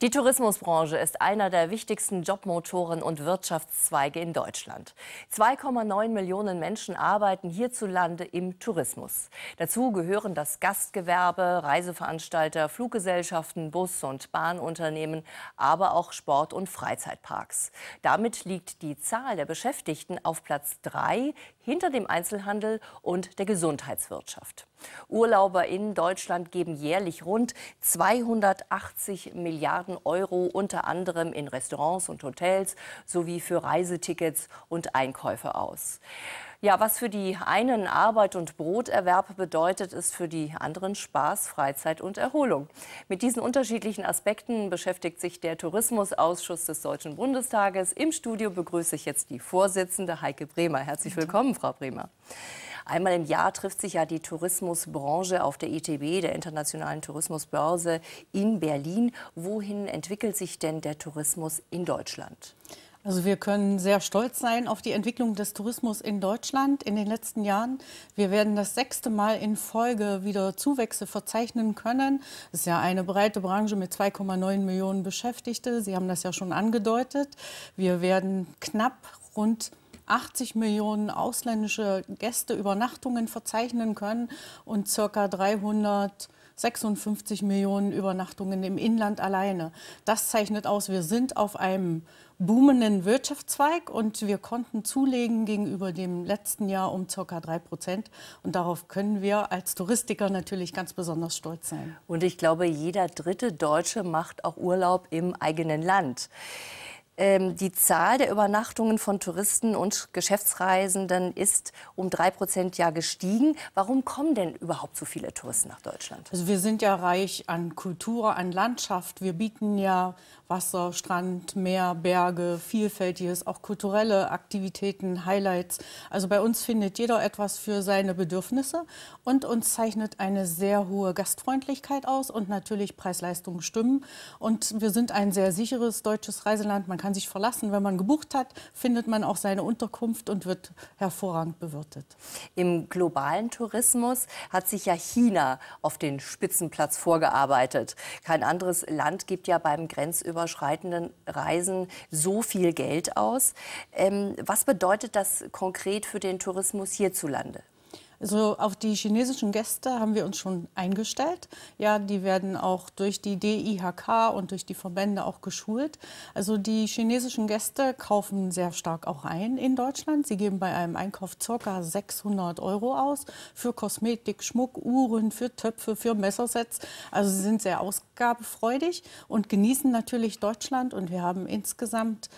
Die Tourismusbranche ist einer der wichtigsten Jobmotoren und Wirtschaftszweige in Deutschland. 2,9 Millionen Menschen arbeiten hierzulande im Tourismus. Dazu gehören das Gastgewerbe, Reiseveranstalter, Fluggesellschaften, Bus- und Bahnunternehmen, aber auch Sport- und Freizeitparks. Damit liegt die Zahl der Beschäftigten auf Platz 3 hinter dem Einzelhandel und der Gesundheitswirtschaft. Urlauber in Deutschland geben jährlich rund 280 Milliarden Euro unter anderem in Restaurants und Hotels sowie für Reisetickets und Einkäufe aus. Ja, was für die einen Arbeit und Broterwerb bedeutet, ist für die anderen Spaß, Freizeit und Erholung. Mit diesen unterschiedlichen Aspekten beschäftigt sich der Tourismusausschuss des Deutschen Bundestages. Im Studio begrüße ich jetzt die Vorsitzende Heike Bremer. Herzlich willkommen, Frau Bremer. Einmal im Jahr trifft sich ja die Tourismusbranche auf der ITB, der Internationalen Tourismusbörse in Berlin. Wohin entwickelt sich denn der Tourismus in Deutschland? Also wir können sehr stolz sein auf die Entwicklung des Tourismus in Deutschland in den letzten Jahren. Wir werden das sechste Mal in Folge wieder Zuwächse verzeichnen können. Es ist ja eine breite Branche mit 2,9 Millionen Beschäftigte. Sie haben das ja schon angedeutet. Wir werden knapp rund 80 Millionen ausländische Gästeübernachtungen verzeichnen können und ca. 356 Millionen Übernachtungen im Inland alleine. Das zeichnet aus, wir sind auf einem boomenden Wirtschaftszweig und wir konnten zulegen gegenüber dem letzten Jahr um ca. 3 Prozent. Und darauf können wir als Touristiker natürlich ganz besonders stolz sein. Und ich glaube, jeder dritte Deutsche macht auch Urlaub im eigenen Land. Ähm, die Zahl der Übernachtungen von Touristen und Geschäftsreisenden ist um drei Prozent ja gestiegen. Warum kommen denn überhaupt so viele Touristen nach Deutschland? Also wir sind ja reich an Kultur, an Landschaft. Wir bieten ja Wasser, Strand, Meer, Berge, vielfältiges, auch kulturelle Aktivitäten, Highlights. Also bei uns findet jeder etwas für seine Bedürfnisse und uns zeichnet eine sehr hohe Gastfreundlichkeit aus und natürlich Preis-Leistung stimmen. Und wir sind ein sehr sicheres deutsches Reiseland. Man kann sich verlassen. Wenn man gebucht hat, findet man auch seine Unterkunft und wird hervorragend bewirtet. Im globalen Tourismus hat sich ja China auf den Spitzenplatz vorgearbeitet. Kein anderes Land gibt ja beim grenzüberschreitenden Reisen so viel Geld aus. Ähm, was bedeutet das konkret für den Tourismus hierzulande? Also auf die chinesischen Gäste haben wir uns schon eingestellt. Ja, die werden auch durch die DIHK und durch die Verbände auch geschult. Also die chinesischen Gäste kaufen sehr stark auch ein in Deutschland. Sie geben bei einem Einkauf ca. 600 Euro aus für Kosmetik, Schmuck, Uhren, für Töpfe, für Messersets. Also sie sind sehr ausgabefreudig und genießen natürlich Deutschland. Und wir haben insgesamt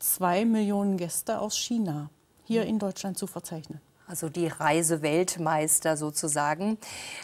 zwei Millionen Gäste aus China hier in Deutschland zu verzeichnen also die Reiseweltmeister sozusagen.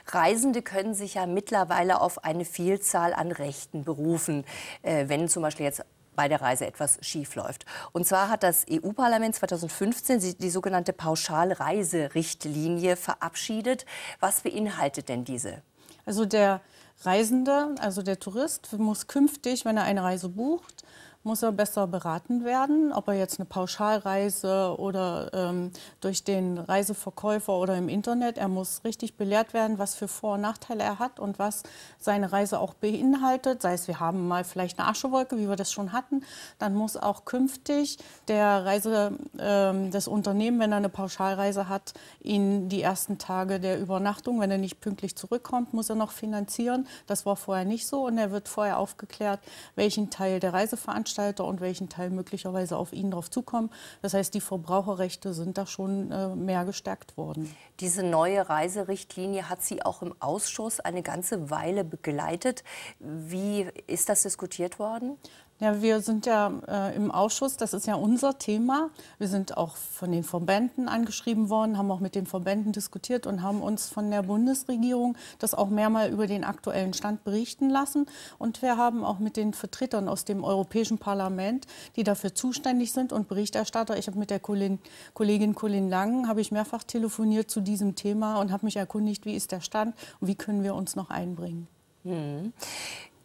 Reisende können sich ja mittlerweile auf eine Vielzahl an Rechten berufen, äh, wenn zum Beispiel jetzt bei der Reise etwas schief läuft. Und zwar hat das EU-Parlament 2015 die, die sogenannte Pauschalreiserichtlinie verabschiedet. Was beinhaltet denn diese? Also der Reisende, also der Tourist, muss künftig, wenn er eine Reise bucht, muss er besser beraten werden, ob er jetzt eine Pauschalreise oder ähm, durch den Reiseverkäufer oder im Internet. Er muss richtig belehrt werden, was für Vor- und Nachteile er hat und was seine Reise auch beinhaltet. Sei es, wir haben mal vielleicht eine Aschewolke, wie wir das schon hatten, dann muss auch künftig der Reise, ähm, das Unternehmen, wenn er eine Pauschalreise hat, ihn die ersten Tage der Übernachtung, wenn er nicht pünktlich zurückkommt, muss er noch finanzieren. Das war vorher nicht so und er wird vorher aufgeklärt, welchen Teil der Reiseveranstaltung Veranstalter und welchen Teil möglicherweise auf ihn drauf zukommen. Das heißt, die Verbraucherrechte sind da schon äh, mehr gestärkt worden. Diese neue Reiserichtlinie hat Sie auch im Ausschuss eine ganze Weile begleitet. Wie ist das diskutiert worden? Ja, wir sind ja äh, im Ausschuss, das ist ja unser Thema. Wir sind auch von den Verbänden angeschrieben worden, haben auch mit den Verbänden diskutiert und haben uns von der Bundesregierung das auch mehrmal über den aktuellen Stand berichten lassen. Und wir haben auch mit den Vertretern aus dem Europäischen Parlament, die dafür zuständig sind und Berichterstatter, ich habe mit der Kollegin, Kollegin Colin Lang, habe ich mehrfach telefoniert zu diesem Thema und habe mich erkundigt, wie ist der Stand und wie können wir uns noch einbringen. Hm.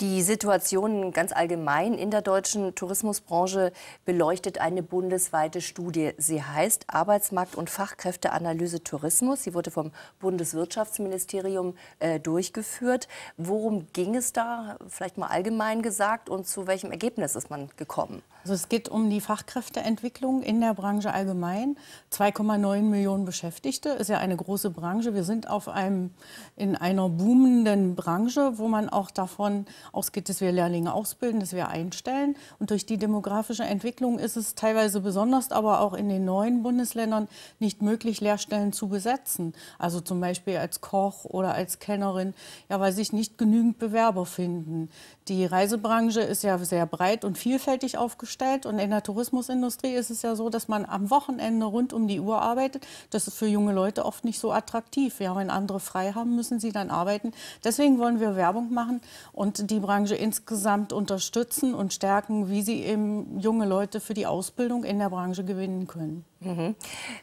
Die Situation ganz allgemein in der deutschen Tourismusbranche beleuchtet eine bundesweite Studie. Sie heißt Arbeitsmarkt- und Fachkräfteanalyse Tourismus. Sie wurde vom Bundeswirtschaftsministerium äh, durchgeführt. Worum ging es da, vielleicht mal allgemein gesagt, und zu welchem Ergebnis ist man gekommen? Also es geht um die Fachkräfteentwicklung in der Branche allgemein. 2,9 Millionen Beschäftigte ist ja eine große Branche. Wir sind auf einem, in einer boomenden Branche, wo man auch davon ausgeht, dass wir Lehrlinge ausbilden, dass wir einstellen. Und durch die demografische Entwicklung ist es teilweise besonders, aber auch in den neuen Bundesländern nicht möglich, Lehrstellen zu besetzen. Also zum Beispiel als Koch oder als Kennerin, ja, weil sich nicht genügend Bewerber finden. Die Reisebranche ist ja sehr breit und vielfältig aufgestellt. Und in der Tourismusindustrie ist es ja so, dass man am Wochenende rund um die Uhr arbeitet. Das ist für junge Leute oft nicht so attraktiv. Ja, wenn andere frei haben, müssen sie dann arbeiten. Deswegen wollen wir Werbung machen und die Branche insgesamt unterstützen und stärken, wie sie eben junge Leute für die Ausbildung in der Branche gewinnen können. Mhm.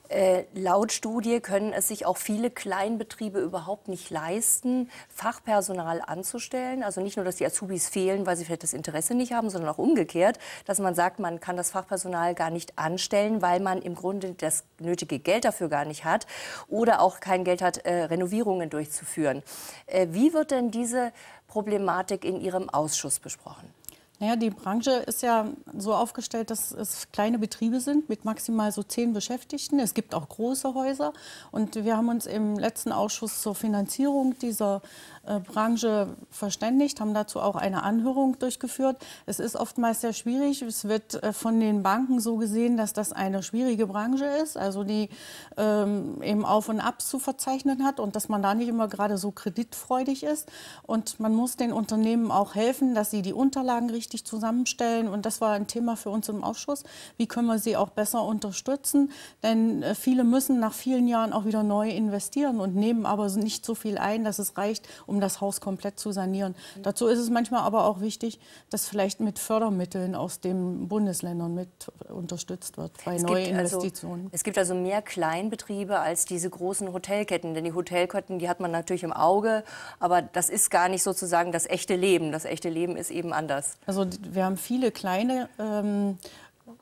Äh, laut Studie können es sich auch viele Kleinbetriebe überhaupt nicht leisten, Fachpersonal anzustellen. Also nicht nur, dass die Azubis fehlen, weil sie vielleicht das Interesse nicht haben, sondern auch umgekehrt, dass man sagt, man kann das Fachpersonal gar nicht anstellen, weil man im Grunde das nötige Geld dafür gar nicht hat oder auch kein Geld hat, äh, Renovierungen durchzuführen. Äh, wie wird denn diese Problematik in Ihrem Ausschuss besprochen? Naja, die Branche ist ja so aufgestellt, dass es kleine Betriebe sind mit maximal so zehn Beschäftigten. Es gibt auch große Häuser. Und wir haben uns im letzten Ausschuss zur Finanzierung dieser äh, Branche verständigt, haben dazu auch eine Anhörung durchgeführt. Es ist oftmals sehr schwierig. Es wird äh, von den Banken so gesehen, dass das eine schwierige Branche ist, also die ähm, eben Auf und Abs zu verzeichnen hat und dass man da nicht immer gerade so kreditfreudig ist. Und man muss den Unternehmen auch helfen, dass sie die Unterlagen richtig zusammenstellen. Und das war ein Thema für uns im Ausschuss. Wie können wir sie auch besser unterstützen? Denn äh, viele müssen nach vielen Jahren auch wieder neu investieren und nehmen aber nicht so viel ein, dass es reicht, um das Haus komplett zu sanieren. Mhm. Dazu ist es manchmal aber auch wichtig, dass vielleicht mit Fördermitteln aus den Bundesländern mit unterstützt wird bei Neuinvestitionen. Also, es gibt also mehr Kleinbetriebe als diese großen Hotelketten. Denn die Hotelketten, die hat man natürlich im Auge, aber das ist gar nicht sozusagen das echte Leben. Das echte Leben ist eben anders. Also wir haben viele kleine ähm,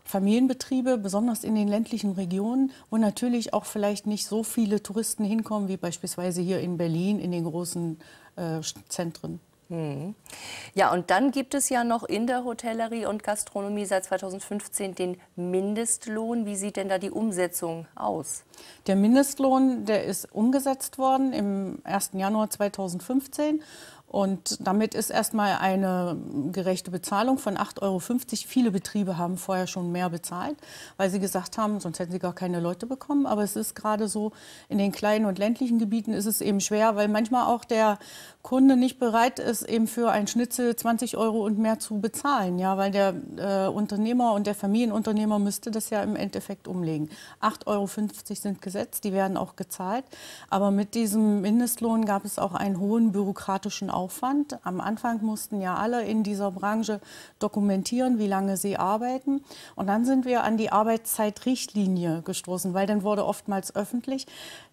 Familienbetriebe, besonders in den ländlichen Regionen, wo natürlich auch vielleicht nicht so viele Touristen hinkommen, wie beispielsweise hier in Berlin in den großen äh, Zentren. Hm. Ja, und dann gibt es ja noch in der Hotellerie und Gastronomie seit 2015 den Mindestlohn. Wie sieht denn da die Umsetzung aus? Der Mindestlohn, der ist umgesetzt worden im 1. Januar 2015 und damit ist erstmal eine gerechte Bezahlung von 8,50 Euro. Viele Betriebe haben vorher schon mehr bezahlt, weil sie gesagt haben, sonst hätten sie gar keine Leute bekommen. Aber es ist gerade so, in den kleinen und ländlichen Gebieten ist es eben schwer, weil manchmal auch der Kunde nicht bereit ist, eben für ein Schnitzel 20 Euro und mehr zu bezahlen. Ja, weil der äh, Unternehmer und der Familienunternehmer müsste das ja im Endeffekt umlegen. 8,50 Euro sind gesetzt, die werden auch gezahlt. Aber mit diesem Mindestlohn gab es auch einen hohen bürokratischen Aufwand. Aufwand. Am Anfang mussten ja alle in dieser Branche dokumentieren, wie lange sie arbeiten. Und dann sind wir an die Arbeitszeitrichtlinie gestoßen, weil dann wurde oftmals öffentlich,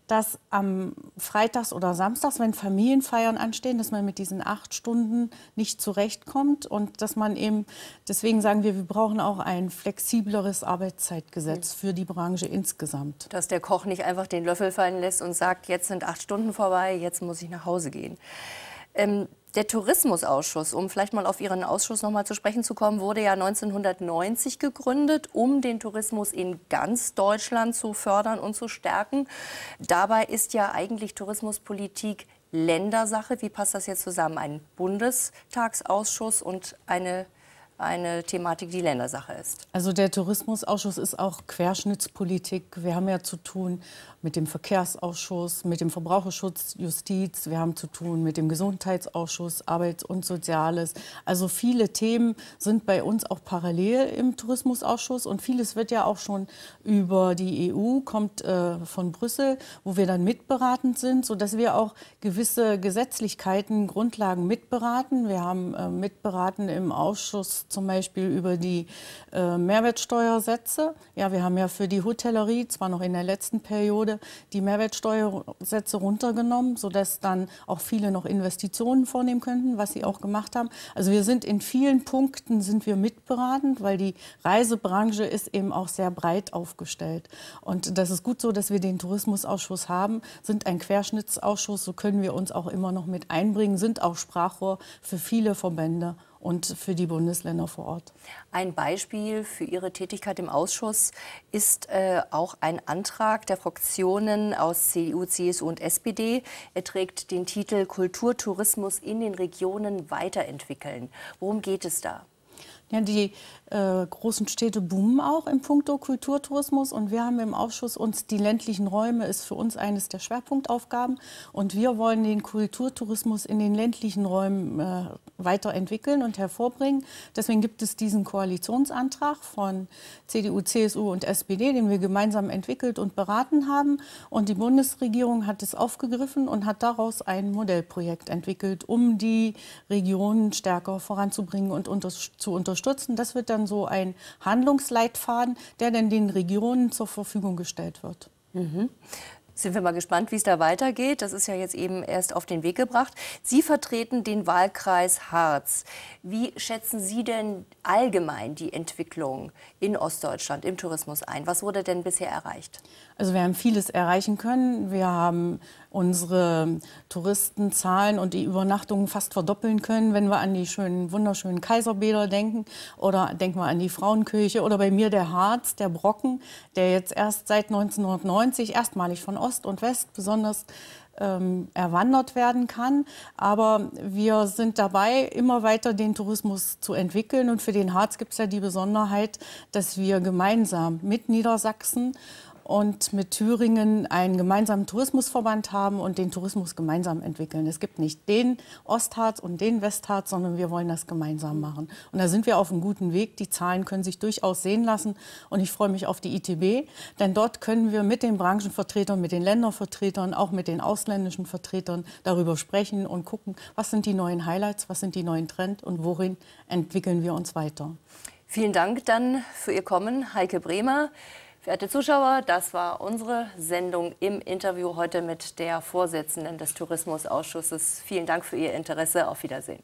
dass am Freitags oder Samstags, wenn Familienfeiern anstehen, dass man mit diesen acht Stunden nicht zurechtkommt und dass man eben, deswegen sagen wir, wir brauchen auch ein flexibleres Arbeitszeitgesetz für die Branche insgesamt. Dass der Koch nicht einfach den Löffel fallen lässt und sagt, jetzt sind acht Stunden vorbei, jetzt muss ich nach Hause gehen. Ähm, der Tourismusausschuss, um vielleicht mal auf Ihren Ausschuss noch mal zu sprechen zu kommen, wurde ja 1990 gegründet, um den Tourismus in ganz Deutschland zu fördern und zu stärken. Dabei ist ja eigentlich Tourismuspolitik Ländersache. Wie passt das jetzt zusammen? Ein Bundestagsausschuss und eine eine Thematik, die Ländersache ist. Also der Tourismusausschuss ist auch Querschnittspolitik. Wir haben ja zu tun mit dem Verkehrsausschuss, mit dem Verbraucherschutz, Justiz. Wir haben zu tun mit dem Gesundheitsausschuss, Arbeits- und Soziales. Also viele Themen sind bei uns auch parallel im Tourismusausschuss und vieles wird ja auch schon über die EU, kommt äh, von Brüssel, wo wir dann mitberatend sind, sodass wir auch gewisse Gesetzlichkeiten, Grundlagen mitberaten. Wir haben äh, mitberaten im Ausschuss zum Beispiel über die äh, Mehrwertsteuersätze. Ja, wir haben ja für die Hotellerie, zwar noch in der letzten Periode, die Mehrwertsteuersätze runtergenommen, sodass dann auch viele noch Investitionen vornehmen könnten, was sie auch gemacht haben. Also wir sind in vielen Punkten sind wir mitberatend, weil die Reisebranche ist eben auch sehr breit aufgestellt. Und das ist gut so, dass wir den Tourismusausschuss haben, sind ein Querschnittsausschuss, so können wir uns auch immer noch mit einbringen, sind auch Sprachrohr für viele Verbände und für die Bundesländer vor Ort. Ein Beispiel für Ihre Tätigkeit im Ausschuss ist äh, auch ein Antrag der Fraktionen aus CDU, CSU und SPD. Er trägt den Titel Kulturtourismus in den Regionen weiterentwickeln. Worum geht es da? Ja, die äh, großen Städte boomen auch im Punkto Kulturtourismus und wir haben im Ausschuss uns die ländlichen Räume ist für uns eines der Schwerpunktaufgaben und wir wollen den Kulturtourismus in den ländlichen Räumen äh, weiterentwickeln und hervorbringen. Deswegen gibt es diesen Koalitionsantrag von CDU, CSU und SPD, den wir gemeinsam entwickelt und beraten haben und die Bundesregierung hat es aufgegriffen und hat daraus ein Modellprojekt entwickelt, um die Regionen stärker voranzubringen und unter zu unterstützen. Das wird dann dann so ein Handlungsleitfaden, der dann den Regionen zur Verfügung gestellt wird. Mhm. Sind wir mal gespannt, wie es da weitergeht. Das ist ja jetzt eben erst auf den Weg gebracht. Sie vertreten den Wahlkreis Harz. Wie schätzen Sie denn allgemein die Entwicklung in Ostdeutschland im Tourismus ein? Was wurde denn bisher erreicht? Also wir haben vieles erreichen können. Wir haben unsere Touristenzahlen und die Übernachtungen fast verdoppeln können, wenn wir an die schönen, wunderschönen Kaiserbäder denken oder denken wir an die Frauenkirche oder bei mir der Harz, der Brocken, der jetzt erst seit 1990 erstmalig von Ost und West besonders ähm, erwandert werden kann. Aber wir sind dabei, immer weiter den Tourismus zu entwickeln. Und für den Harz gibt es ja die Besonderheit, dass wir gemeinsam mit Niedersachsen und mit Thüringen einen gemeinsamen Tourismusverband haben und den Tourismus gemeinsam entwickeln. Es gibt nicht den Ostharz und den Westharz, sondern wir wollen das gemeinsam machen. Und da sind wir auf einem guten Weg. Die Zahlen können sich durchaus sehen lassen. Und ich freue mich auf die ITB, denn dort können wir mit den Branchenvertretern, mit den Ländervertretern, auch mit den ausländischen Vertretern darüber sprechen und gucken, was sind die neuen Highlights, was sind die neuen Trends und worin entwickeln wir uns weiter. Vielen Dank dann für Ihr Kommen, Heike Bremer. Verehrte Zuschauer, das war unsere Sendung im Interview heute mit der Vorsitzenden des Tourismusausschusses. Vielen Dank für Ihr Interesse. Auf Wiedersehen.